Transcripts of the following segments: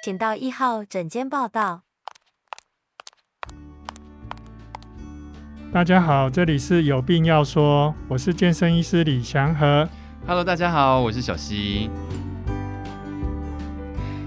请到一号诊间报到。大家好，这里是有病要说，我是健身医师李祥和。Hello，大家好，我是小溪。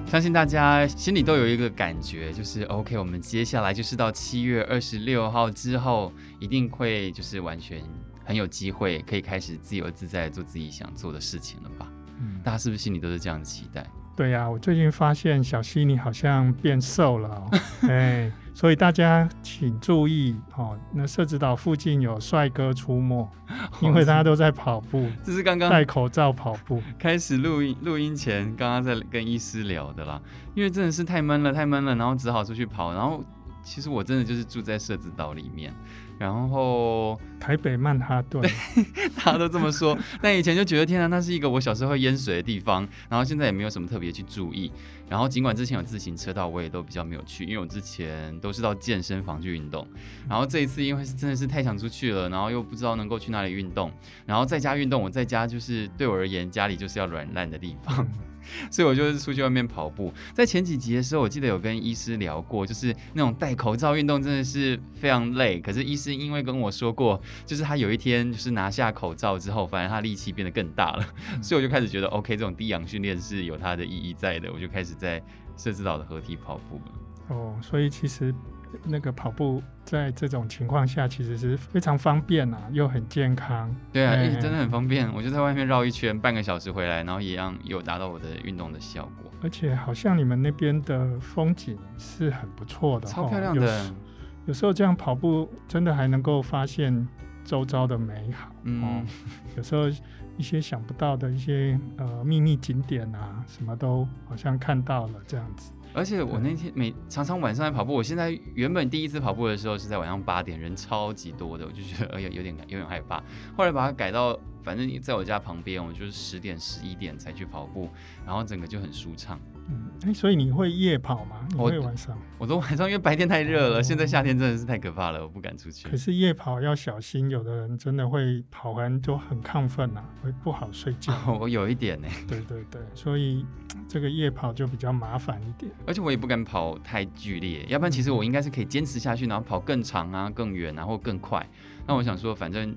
相信大家心里都有一个感觉，就是 OK，我们接下来就是到七月二十六号之后，一定会就是完全很有机会可以开始自由自在做自己想做的事情了吧？嗯，大家是不是心里都是这样期待？对呀、啊，我最近发现小溪你好像变瘦了、哦，哎，所以大家请注意哦。那社子岛附近有帅哥出没，因为大家都在跑步。这是刚刚戴口罩跑步。开始录音录音前，刚刚在跟医师聊的啦，因为真的是太闷了，太闷了，然后只好出去跑。然后其实我真的就是住在社子岛里面。然后台北曼哈顿，对，大家都这么说。但以前就觉得天啊，那是一个我小时候会淹水的地方。然后现在也没有什么特别去注意。然后尽管之前有自行车道，我也都比较没有去，因为我之前都是到健身房去运动。然后这一次因为是真的是太想出去了，然后又不知道能够去哪里运动。然后在家运动，我在家就是对我而言，家里就是要软烂的地方。所以我就是出去外面跑步。在前几集的时候，我记得有跟医师聊过，就是那种戴口罩运动真的是非常累。可是医师因为跟我说过，就是他有一天就是拿下口罩之后，反而他力气变得更大了。所以我就开始觉得，OK，这种低氧训练是有它的意义在的。我就开始在设置岛的合体跑步了。哦，所以其实。那个跑步在这种情况下其实是非常方便啊，又很健康。对啊，欸、真的很方便。我就在外面绕一圈，半个小时回来，然后一样有达到我的运动的效果。而且好像你们那边的风景是很不错的，超漂亮的。有，有时候这样跑步真的还能够发现周遭的美好。嗯、哦，有时候一些想不到的一些呃秘密景点啊，什么都好像看到了这样子。而且我那天每常常晚上在跑步，我现在原本第一次跑步的时候是在晚上八点，人超级多的，我就觉得哎呀有点有点害怕。后来把它改到，反正你在我家旁边，我就是十点十一点才去跑步，然后整个就很舒畅。嗯，哎、欸，所以你会夜跑吗？你会晚上？我都晚上，因为白天太热了，现在夏天真的是太可怕了，我不敢出去。可是夜跑要小心，有的人真的会跑完就很亢奋呐，会不好睡觉。哦、我有一点呢。对对对，所以这个夜跑就比较麻烦一点。而且我也不敢跑太剧烈，要不然其实我应该是可以坚持下去，然后跑更长啊、更远，然后更快。那我想说，反正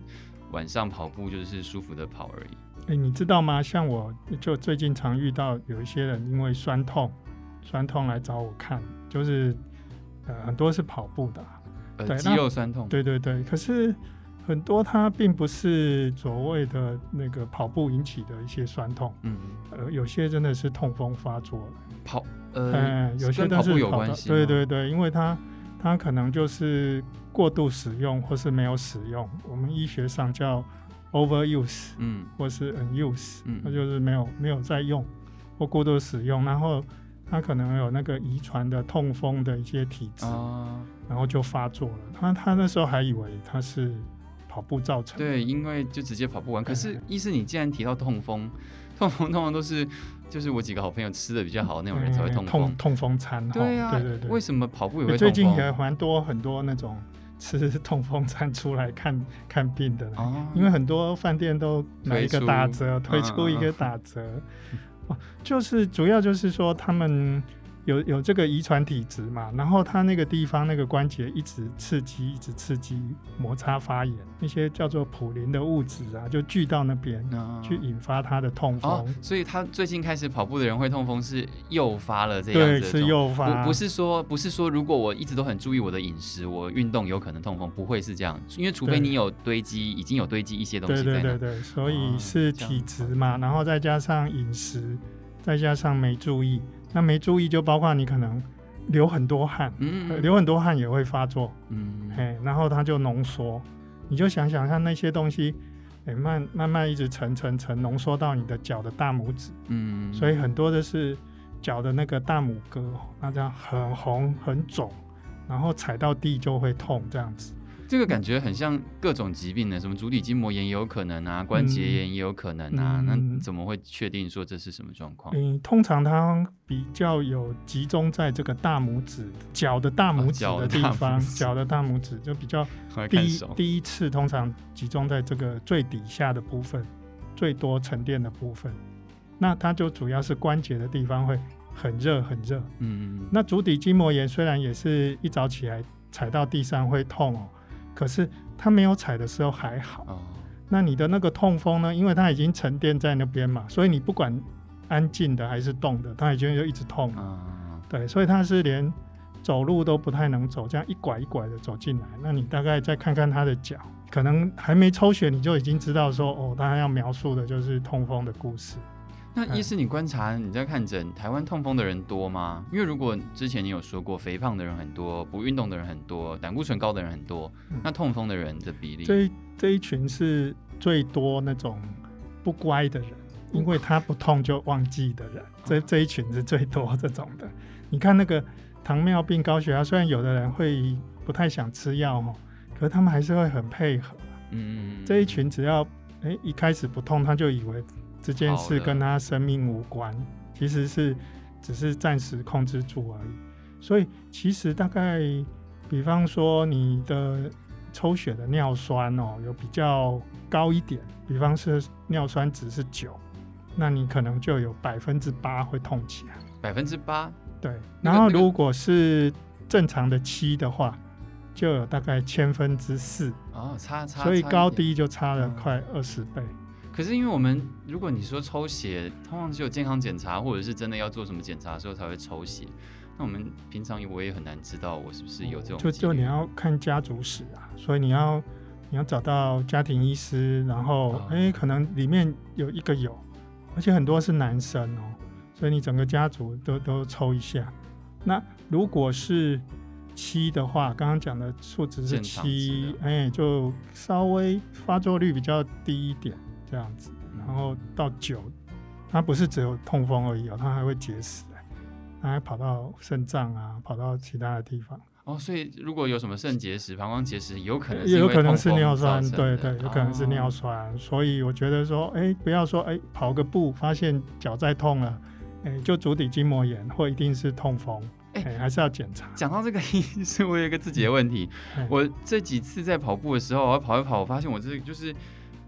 晚上跑步就是舒服的跑而已。哎、欸，你知道吗？像我就最近常遇到有一些人因为酸痛，酸痛来找我看，就是呃很多是跑步的，呃、对，肌肉酸痛，对对对。可是很多他并不是所谓的那个跑步引起的一些酸痛，嗯，呃，有些真的是痛风发作了，跑，呃，嗯、有些都是跑到，对对对，因为他他可能就是过度使用或是没有使用，我们医学上叫。Overuse，嗯，或是 unuse，嗯，那就是没有没有在用或过度使用，然后他可能有那个遗传的痛风的一些体质，哦，然后就发作了。他他那时候还以为他是跑步造成的，对，因为就直接跑步完。可是医师，你既然提到痛风，痛风通常都是就是我几个好朋友吃的比较好的那种人才会痛风，痛痛风餐，对啊，对对对。为什么跑步也会痛风？最近也蛮多很多那种。吃痛风餐出来看 看病的，哦，因为很多饭店都买一个打折，推出，一个打折，嗯，就是主要就是说他们。有有这个遗传体质嘛，然后他那个地方那个关节一直刺激，一直刺激，摩擦发炎，那些叫做普林的物质啊，就聚到那边，嗯，去引发他的痛风。哦，所以他最近开始跑步的人会痛风，是诱发了这样子。对，是诱发。不不是说不是说，如果我一直都很注意我的饮食，我运动有可能痛风，不会是这样，因为除非你有堆积，已经有堆积一些东西在那。对对对对，所以是体质嘛，然后再加上饮食，再加上没注意。那没注意，就包括你可能流很多汗，嗯，嗯，流很多汗也会发作，嗯，嘿，然后它就浓缩，你就想想看那些东西，哎，慢慢慢一直沉沉沉，浓缩到你的脚的大拇指，嗯，所以很多的是脚的那个大拇哥，那这样很红很肿，然后踩到地就会痛这样子。这个感觉很像各种疾病呢，什么足底筋膜炎也有可能啊，关节炎也有可能啊，嗯、那怎么会确定说这是什么状况？嗯，通常它比较有集中在这个大拇指，脚的大拇指的地方，脚的大拇指就比较第一第一次通常集中在这个最底下的部分，最多沉淀的部分，那它就主要是关节的地方会很热很热。嗯嗯。那足底筋膜炎虽然也是一早起来踩到地上会痛哦，可是它没有踩的时候还好。哦。那你的那个痛风呢？因为它已经沉淀在那边嘛，所以你不管安静的还是动的，它已经就一直痛。哦。对，所以它是连走路都不太能走，这样一拐一拐的走进来。那你大概再看看他的脚，可能还没抽血，你就已经知道说，哦，他要描述的就是痛风的故事。那医师，你观察你在看诊，台湾痛风的人多吗？因为如果之前你有说过，肥胖的人很多，不运动的人很多，胆固醇高的人很多，嗯、那痛风的人的比例？这一这一群是最多那种不乖的人，因为他不痛就忘记的人，这这一群是最多这种的。你看那个糖尿病、高血压，虽然有的人会不太想吃药哦，可是他们还是会很配合。嗯嗯。这一群只要哎、欸、一开始不痛，他就以为。这件事跟他生命无关，其实是只是暂时控制住而已。所以其实大概，比方说你的抽血的尿酸哦，有比较高一点，比方是尿酸值是九，那你可能就有百分之八会痛起来。百分之八？对。然后如果是正常的七的话，就有大概千分之四。哦，差差。所以高低就差了快二十倍。可是因为我们，如果你说抽血，通常只有健康检查或者是真的要做什么检查的时候才会抽血。那我们平常我也很难知道我是不是有这种。就就你要看家族史啊，所以你要你要找到家庭医师，然后哎、欸，可能里面有一个有，而且很多是男生哦、喔，所以你整个家族都都抽一下。那如果是七的话，刚刚讲的数值是七，哎、欸，就稍微发作率比较低一点。这样子，然后到九，它不是只有痛风而已哦，它还会结石，它还跑到肾脏啊，跑到其他的地方。哦，所以如果有什么肾结石、膀胱结石，有可能也有可能是尿酸，对对，有可能是尿酸。哦、所以我觉得说，哎，不要说哎，跑个步发现脚在痛了，哎，就足底筋膜炎或一定是痛风，哎，还是要检查。讲到这个，医师，我有一个自己的问题，嗯、我这几次在跑步的时候，我跑一跑，我发现我这个就是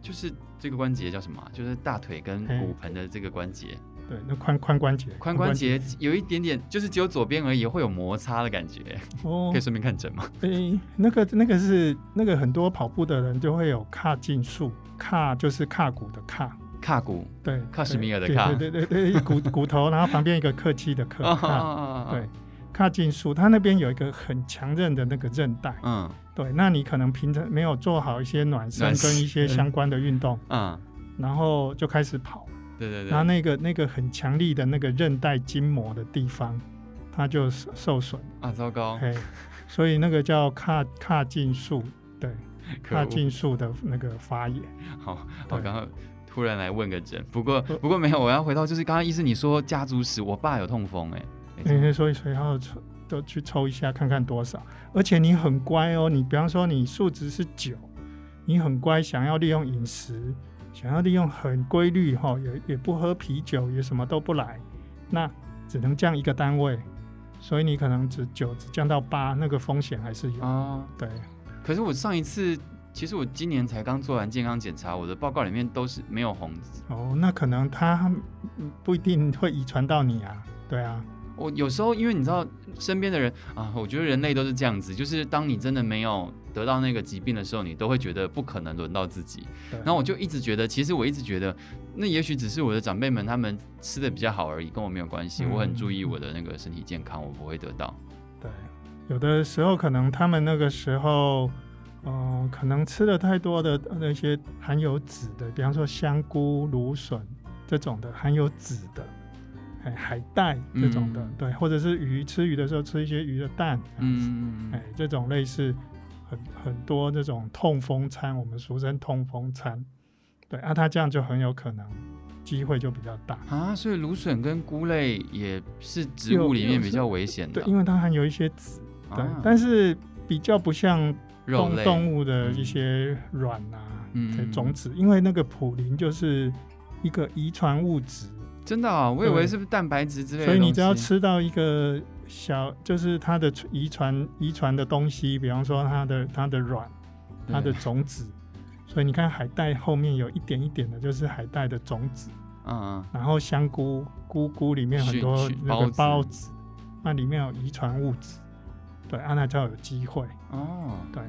就是。这个关节叫什么？就是大腿跟骨盆的这个关节。对，那髋髋关节。髋关节有一点点，就是只有左边而已，会有摩擦的感觉。哦，可以顺便看诊吗？诶，那个那个是那个很多跑步的人就会有髂胫束，髂就是髂骨的髂。髂骨。对，喀什米尔的髂。对对对对，骨骨头，然后旁边一个客气的客。对。髂胫束，它那边有一个很强韧的那个韧带，嗯，对，那你可能平常没有做好一些暖身跟一些相关的运动，嗯，然后就开始跑，对对对，然后那个那个很强力的那个韧带筋膜的地方，它就受损。啊，糟糕，嘿，所以那个叫髂髂胫束，对，髂胫束的那个发炎。好，我刚刚突然来问个诊，不过不。过没有，我要回到就是刚刚医师你说家族史，我爸有痛风，哎。嗯，所以所以要抽都去抽一下看看多少，而且你很乖哦，你比方说你数值是九，你很乖，想要利用饮食，想要利用很规律哈，也也不喝啤酒，也什么都不来，那只能降一个单位，所以你可能只九只降到八，那个风险还是有啊。对，可是我上一次其实我今年才刚做完健康检查，我的报告里面都是没有红字哦，那可能他不一定会遗传到你啊，对啊。我有时候，因为你知道，身边的人啊，我觉得人类都是这样子，就是当你真的没有得到那个疾病的时候，你都会觉得不可能轮到自己。然后我就一直觉得，其实我一直觉得，那也许只是我的长辈们他们吃的比较好而已，跟我没有关系。嗯、我很注意我的那个身体健康，我不会得到。对，有的时候可能他们那个时候，嗯、呃，可能吃了太多的那些含有籽的，比方说香菇、芦笋这种的含有籽的。海带这种的，嗯、对，或者是鱼，吃鱼的时候吃一些鱼的蛋，嗯，哎，这种类似很很多这种痛风餐，我们俗称痛风餐，对，啊，它这样就很有可能机会就比较大啊，所以芦笋跟菇类也是植物里面比较危险的，对，因为它含有一些籽，对，啊、但是比较不像动动物的一些卵啊，嗯，种子，因为那个普林就是一个遗传物质。真的啊、哦，我以为是不是蛋白质之类的。所以你只要吃到一个小，就是它的遗传遗传的东西，比方说它的它的卵、它的种子。所以你看海带后面有一点一点的，就是海带的种子。嗯嗯，然后香菇菇菇里面很多那个孢子，那里面有遗传物质，对，按那就有机会哦，对。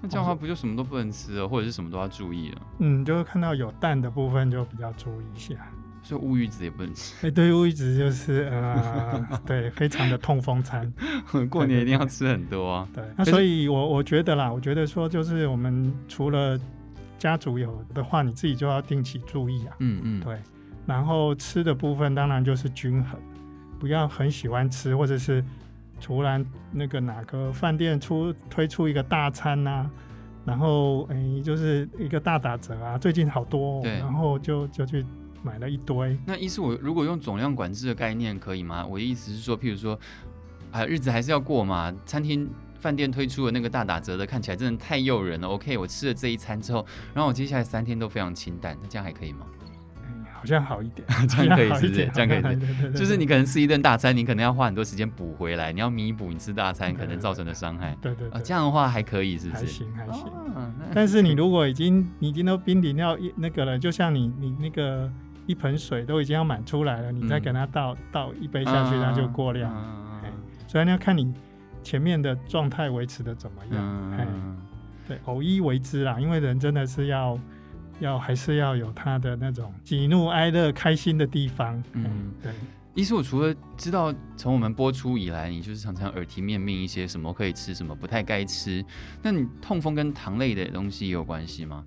那这样的话不就什么都不能吃了，或者是什么都要注意了？嗯，就会看到有蛋的部分就比较注意一下。所以乌鱼子也不能吃。哎、欸，对，乌鱼子就是呃，对，非常的痛风餐。过年一定要吃很多啊。对，那所以我我觉得啦，我觉得说就是我们除了家族有的话，你自己就要定期注意啊。嗯嗯。对，然后吃的部分当然就是均衡，不要很喜欢吃，或者是。突然那个哪个饭店出推出一个大餐呐、啊，然后哎、欸、就是一个大打折啊，最近好多、哦，然后就就去买了一堆。那意思我如果用总量管制的概念可以吗？我的意思是说，譬如说啊日子还是要过嘛，餐厅饭店推出的那个大打折的，看起来真的太诱人了。OK，我吃了这一餐之后，然后我接下来三天都非常清淡，那这样还可以吗？好像好一点，这样可以是不是？这样可以，对对对，就是你可能吃一顿大餐，你可能要花很多时间补回来，你要弥补你吃大餐可能造成的伤害。对对，啊，这样的话还可以，是不是？还行还行。但是你如果已经你已经都濒临要那个了，就像你你那个一盆水都已经要满出来了，你再给它倒倒一杯下去，它就过量。所以你要看你前面的状态维持的怎么样。对，偶一为之啦，因为人真的是要。要还是要有他的那种喜怒哀乐开心的地方。嗯，对。医师，我除了知道从我们播出以来，你就是常常耳提面命一些什么可以吃，什么不太该吃。那你痛风跟糖类的东西有关系吗？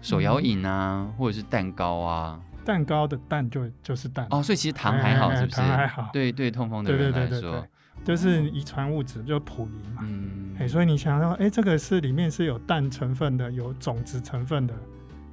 手摇饮啊，嗯、或者是蛋糕啊？蛋糕的蛋就就是蛋哦，所以其实糖还好，是不是？糖还好。对对，痛风的人来说，对对对对对，就是遗传物质，就是普林嘛。嗯。哎，所以你想说，哎，这个是里面是有蛋成分的，有种子成分的。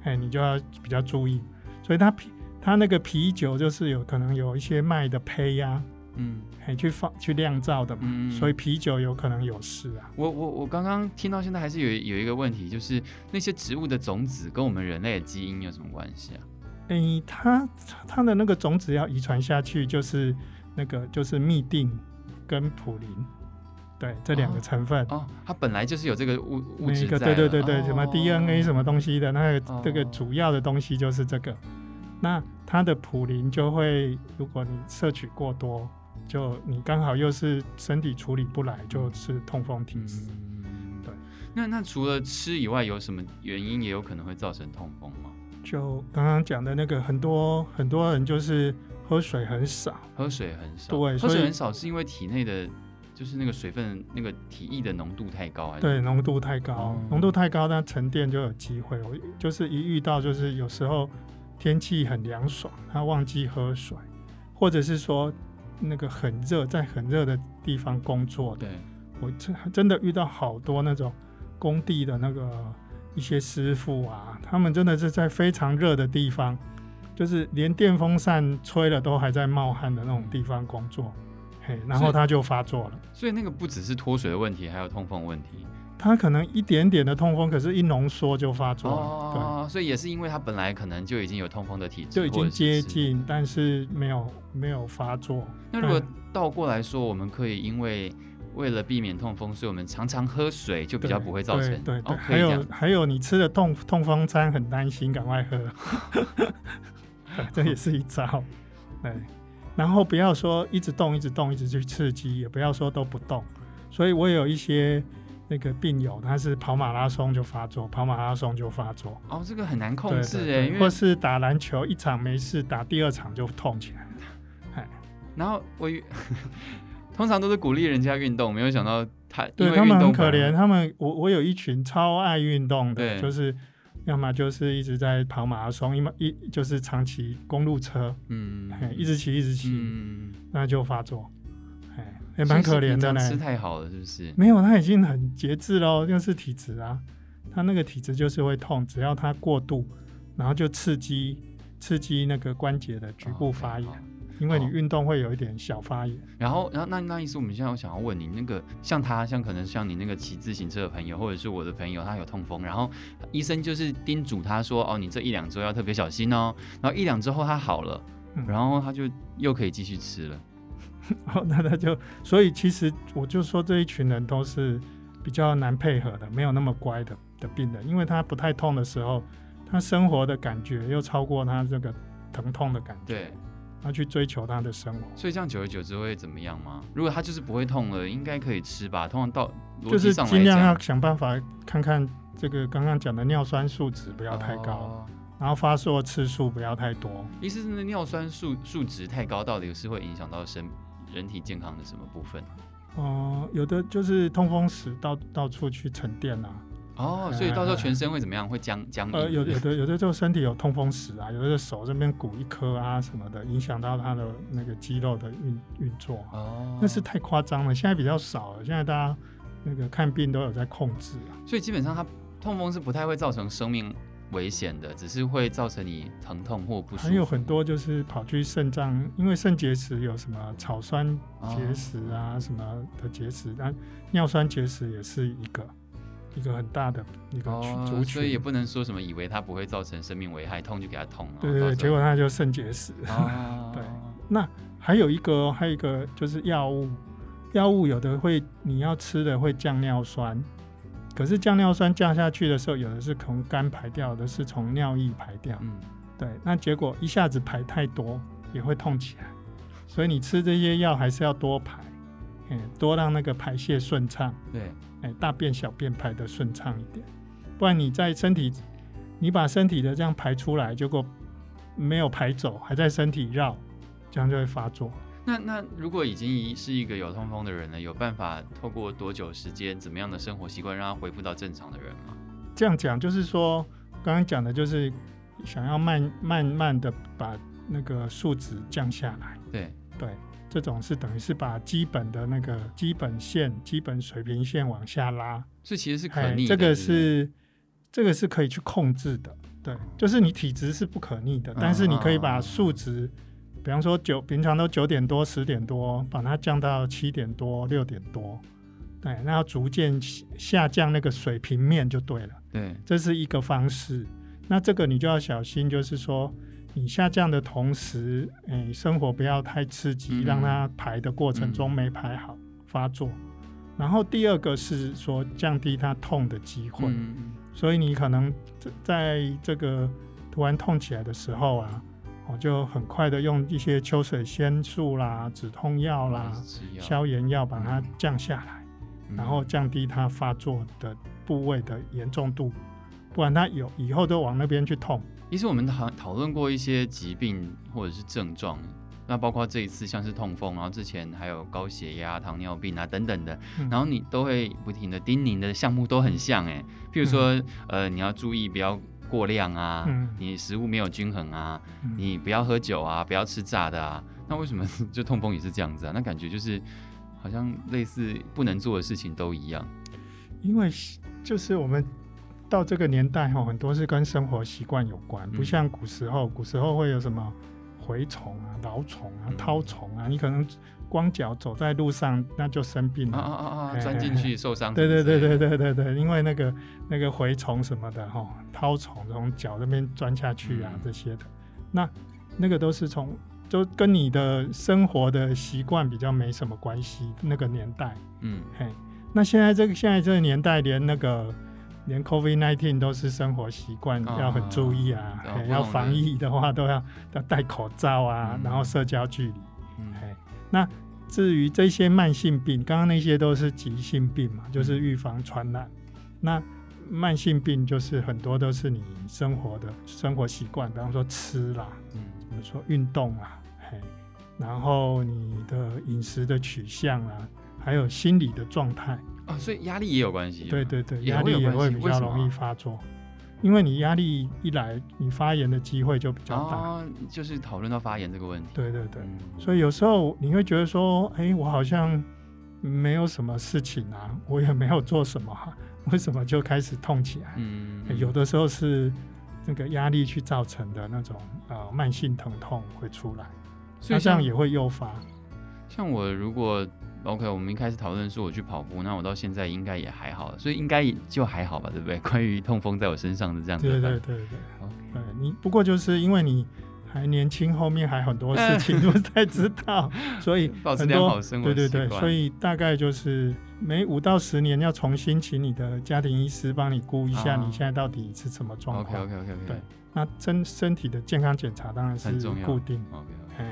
哎，你就要比较注意，所以它啤它那个啤酒就是有可能有一些麦的胚呀，嗯，哎去放去酿造的嘛，嗯，所以啤酒有可能有事啊。我我我刚刚听到现在还是有有一个问题，就是那些植物的种子跟我们人类的基因有什么关系啊？哎，它它的那个种子要遗传下去，就是那个就是嘧啶跟普林。对，这两个成分哦，哦，它本来就是有这个物物质在。对对对对，哦、什么 DNA 什么东西的，那个这个主要的东西就是这个。哦、那它的普林就会，如果你摄取过多，就你刚好又是身体处理不来，就是痛风体质。嗯、对。那那除了吃以外，有什么原因也有可能会造成痛风吗？就刚刚讲的那个，很多很多人就是喝水很少，喝水很少。对，喝水很少是因为体内的。就是那个水分，那个体液的浓度太高，还是？对，浓度太高，浓、嗯、度太高，那沉淀就有机会。我就是一遇到，就是有时候天气很凉爽，他忘记喝水，或者是说那个很热，在很热的地方工作的。对，我真真的遇到好多那种工地的那个一些师傅啊，他们真的是在非常热的地方，就是连电风扇吹了都还在冒汗的那种地方工作。嘿然后他就发作了，所以那个不只是脱水的问题，还有痛风问题。他可能一点点的痛风，可是一浓缩就发作了。哦，对，所以也是因为他本来可能就已经有痛风的体质，就已经接近，但是没有没有发作。那如果倒过来说，我们可以因为为了避免痛风，所以我们常常喝水，就比较不会造成。对对，对，还有还有，你吃的痛痛风餐很担心，赶快喝。这也是一招。对。然后不要说一直动，一直动，一直去刺激，也不要说都不动。所以我有一些那个病友，他是跑马拉松就发作，跑马拉松就发作。哦，这个很难控制哎，或是打篮球一场没事，打第二场就痛起来了。哎，然后我通常都是鼓励人家运动，没有想到他对他们很可怜。他们我我有一群超爱运动的，就是。要么就是一直在跑马拉松，一么一就是长期公路车，嗯，一直骑一直骑，嗯，那就发作，哎，也蛮可怜的呢。吃太好了是不是？没有，他已经很节制喽，就是体质啊，他那个体质就是会痛，只要他过度，然后就刺激刺激那个关节的局部发炎。哦因为你运动会有一点小发炎，然后，然后那那意思，我们现在我想要问你，那个像他，像可能像你那个骑自行车的朋友，或者是我的朋友，他有痛风，然后医生就是叮嘱他说，哦，你这一两周要特别小心哦，然后一两周后他好了，然后他就又可以继续吃了，哦，那他就，所以其实我就说这一群人都是比较难配合的，没有那么乖的的病人，因为他不太痛的时候，他生活的感觉又超过他这个。疼痛的感觉，对，他去追求他的生活。所以这样久而久之会怎么样吗？如果他就是不会痛了，应该可以吃吧？通常到就是尽量要想办法看看这个刚刚讲的尿酸数值不要太高，哦、然后发作次数不要太多。意思是尿酸数数值太高，到底是会影响到身人体健康的什么部分？哦、呃，有的就是痛风时到到处去沉淀啊。哦，所以到时候全身会怎么样？会僵僵硬？呃，有有的有的就身体有痛风石啊，有的手这边鼓一颗啊什么的，影响到他的那个肌肉的运运作。哦，那是太夸张了，现在比较少了。现在大家那个看病都有在控制啊。所以基本上，它痛风是不太会造成生命危险的，只是会造成你疼痛或不舒服。还有很多就是跑去肾脏，因为肾结石有什么草酸结石啊什么的结石，那尿酸结石也是一个。一个很大的一个族群，所以也不能说什么以为它不会造成生命危害，痛就给它痛了。对对对，结果它就肾结石。哦、对，那还有一个，还有一个就是药物，药物有的会你要吃的会降尿酸，可是降尿酸降下去的时候，有的是从肝排掉，有的是从尿液排掉。嗯，对，那结果一下子排太多也会痛起来，所以你吃这些药还是要多排，嗯，多让那个排泄顺畅。对。哎，大便小便排的顺畅一点，不然你在身体，你把身体的这样排出来，结果没有排走，还在身体绕，这样就会发作。那那如果已经是一个有痛风的人了，有办法透过多久时间，怎么样的生活习惯，让他恢复到正常的人吗？这样讲就是说，刚刚讲的就是想要慢慢慢的把那个数值降下来。对对。这种是等于是把基本的那个基本线、基本水平线往下拉，这其实是可逆的。这个是这个是可以去控制的，对，就是你体质是不可逆的，但是你可以把数值，比方说九，平常都九点多、十点多，把它降到七点多、六点多，对，那要逐渐下降那个水平面就对了。对，这是一个方式。那这个你就要小心，就是说。你下降的同时，诶，生活不要太刺激，嗯、让它排的过程中没排好、嗯、发作。然后第二个是说降低它痛的机会，嗯、所以你可能在这个突然痛起来的时候啊，我就很快的用一些秋水仙素啦、止痛药啦、消炎药把它降下来，嗯、然后降低它发作的部位的严重度，不然它有以后都往那边去痛。其实我们讨讨论过一些疾病或者是症状，那包括这一次像是痛风，然后之前还有高血压、糖尿病啊等等的，嗯、然后你都会不停的叮咛的项目都很像哎，譬如说、嗯、呃你要注意不要过量啊，嗯、你食物没有均衡啊，嗯、你不要喝酒啊，不要吃炸的啊，那为什么 就痛风也是这样子啊？那感觉就是好像类似不能做的事情都一样，因为就是我们。到这个年代哈，很多是跟生活习惯有关，不像古时候，古时候会有什么蛔虫啊、蛲虫啊、绦虫啊，你可能光脚走在路上那就生病了，啊啊啊，钻进去受伤。对对对对对对对，因为那个那个蛔虫什么的哈，绦虫从脚那边钻下去啊这些的，那那个都是从就跟你的生活的习惯比较没什么关系，那个年代，嗯嘿，那现在这个现在这个年代连那个。连 COVID-19 都是生活习惯要很注意啊，哦欸、要防疫的话都要要戴口罩啊，嗯、然后社交距离。嗯、那至于这些慢性病，刚刚那些都是急性病嘛，就是预防传染。嗯、那慢性病就是很多都是你生活的生活习惯，比方说吃啦，嗯，比如说运动啊，嘿，然后你的饮食的取向啊，还有心理的状态。啊，所以压力也有关系。对对对，压力也会比较容易发作，因为你压力一来，你发炎的机会就比较大。哦，就是讨论到发炎这个问题。对对对，嗯，所以有时候你会觉得说，哎，我好像没有什么事情啊，我也没有做什么，为什么就开始痛起来？嗯，有的时候是那个压力去造成的那种呃慢性疼痛会出来，所以这样也会诱发。像我如果。OK，我们一开始讨论说我去跑步，那我到现在应该也还好，所以应该就还好吧，对不对？关于痛风在我身上的这样子。对对对对，对你不过就是因为你还年轻，后面还很多事情 不太知道，所以 保持良好生活对对对，所以大概就是每五到十年要重新请你的家庭医师帮你估一下你现在到底是什么状况。OK OK OK OK。对，那身身体的健康检查当然是固定。OK OK。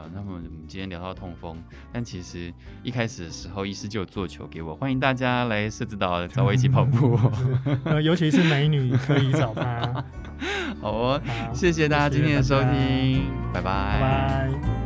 好，那么我们今天聊到痛风，但其实一开始的时候医师就有做球给我，欢迎大家来社子岛找我一起跑步，呃，尤其是美女可以找他。好谢谢大家今天的收听，拜拜。拜拜。